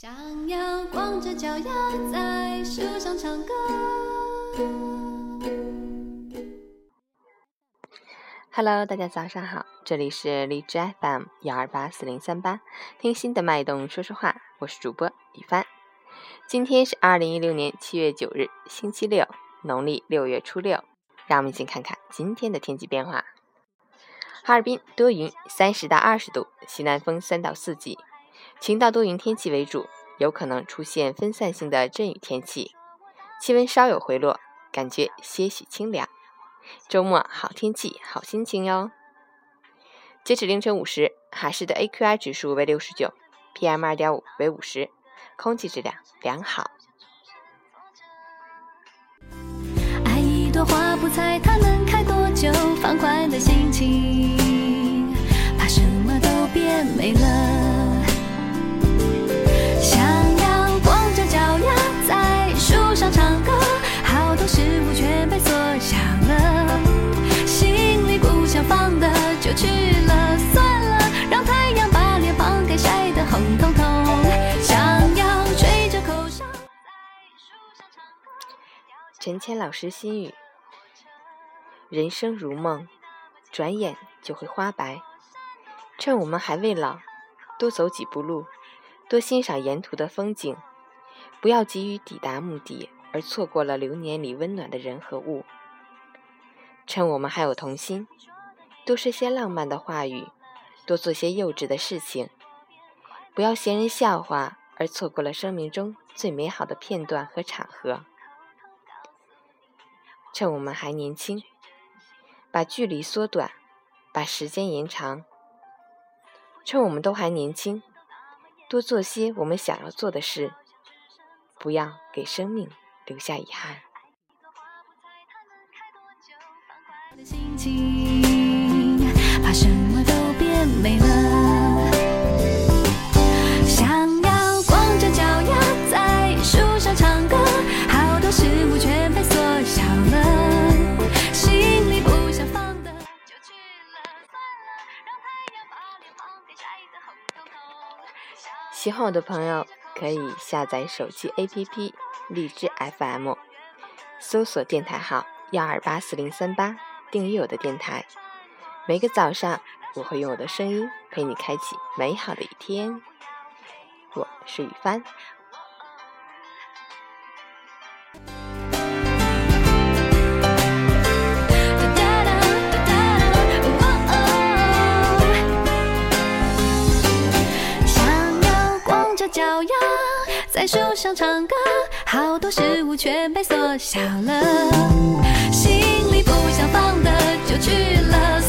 想要光着脚丫在树上唱歌。Hello，大家早上好，这里是荔枝 FM 幺二八四零三八，听心的脉动说说话，我是主播雨帆。今天是二零一六年七月九日，星期六，农历六月初六。让我们先看看今天的天气变化。哈尔滨多云，三十到二十度，西南风三到四级，晴到多云天气为主，有可能出现分散性的阵雨天气，气温稍有回落，感觉些许清凉。周末好天气，好心情哟。截止凌晨五时，哈市的 AQI 指数为六十九，PM 二点五为五十，空气质量良好。爱一朵花，陈谦老师心语：人生如梦，转眼就会花白。趁我们还未老，多走几步路，多欣赏沿途的风景，不要急于抵达目的，而错过了流年里温暖的人和物。趁我们还有童心，多说些浪漫的话语，多做些幼稚的事情，不要嫌人笑话，而错过了生命中最美好的片段和场合。趁我们还年轻，把距离缩短，把时间延长。趁我们都还年轻，多做些我们想要做的事，不要给生命留下遗憾。喜欢我的朋友可以下载手机 APP 荔枝 FM，搜索电台号幺二八四零三八，订阅我的电台。每个早上，我会用我的声音陪你开启美好的一天。我是雨帆。脚丫在树上唱歌，好多事物全被缩小了，心里不想放的就去了，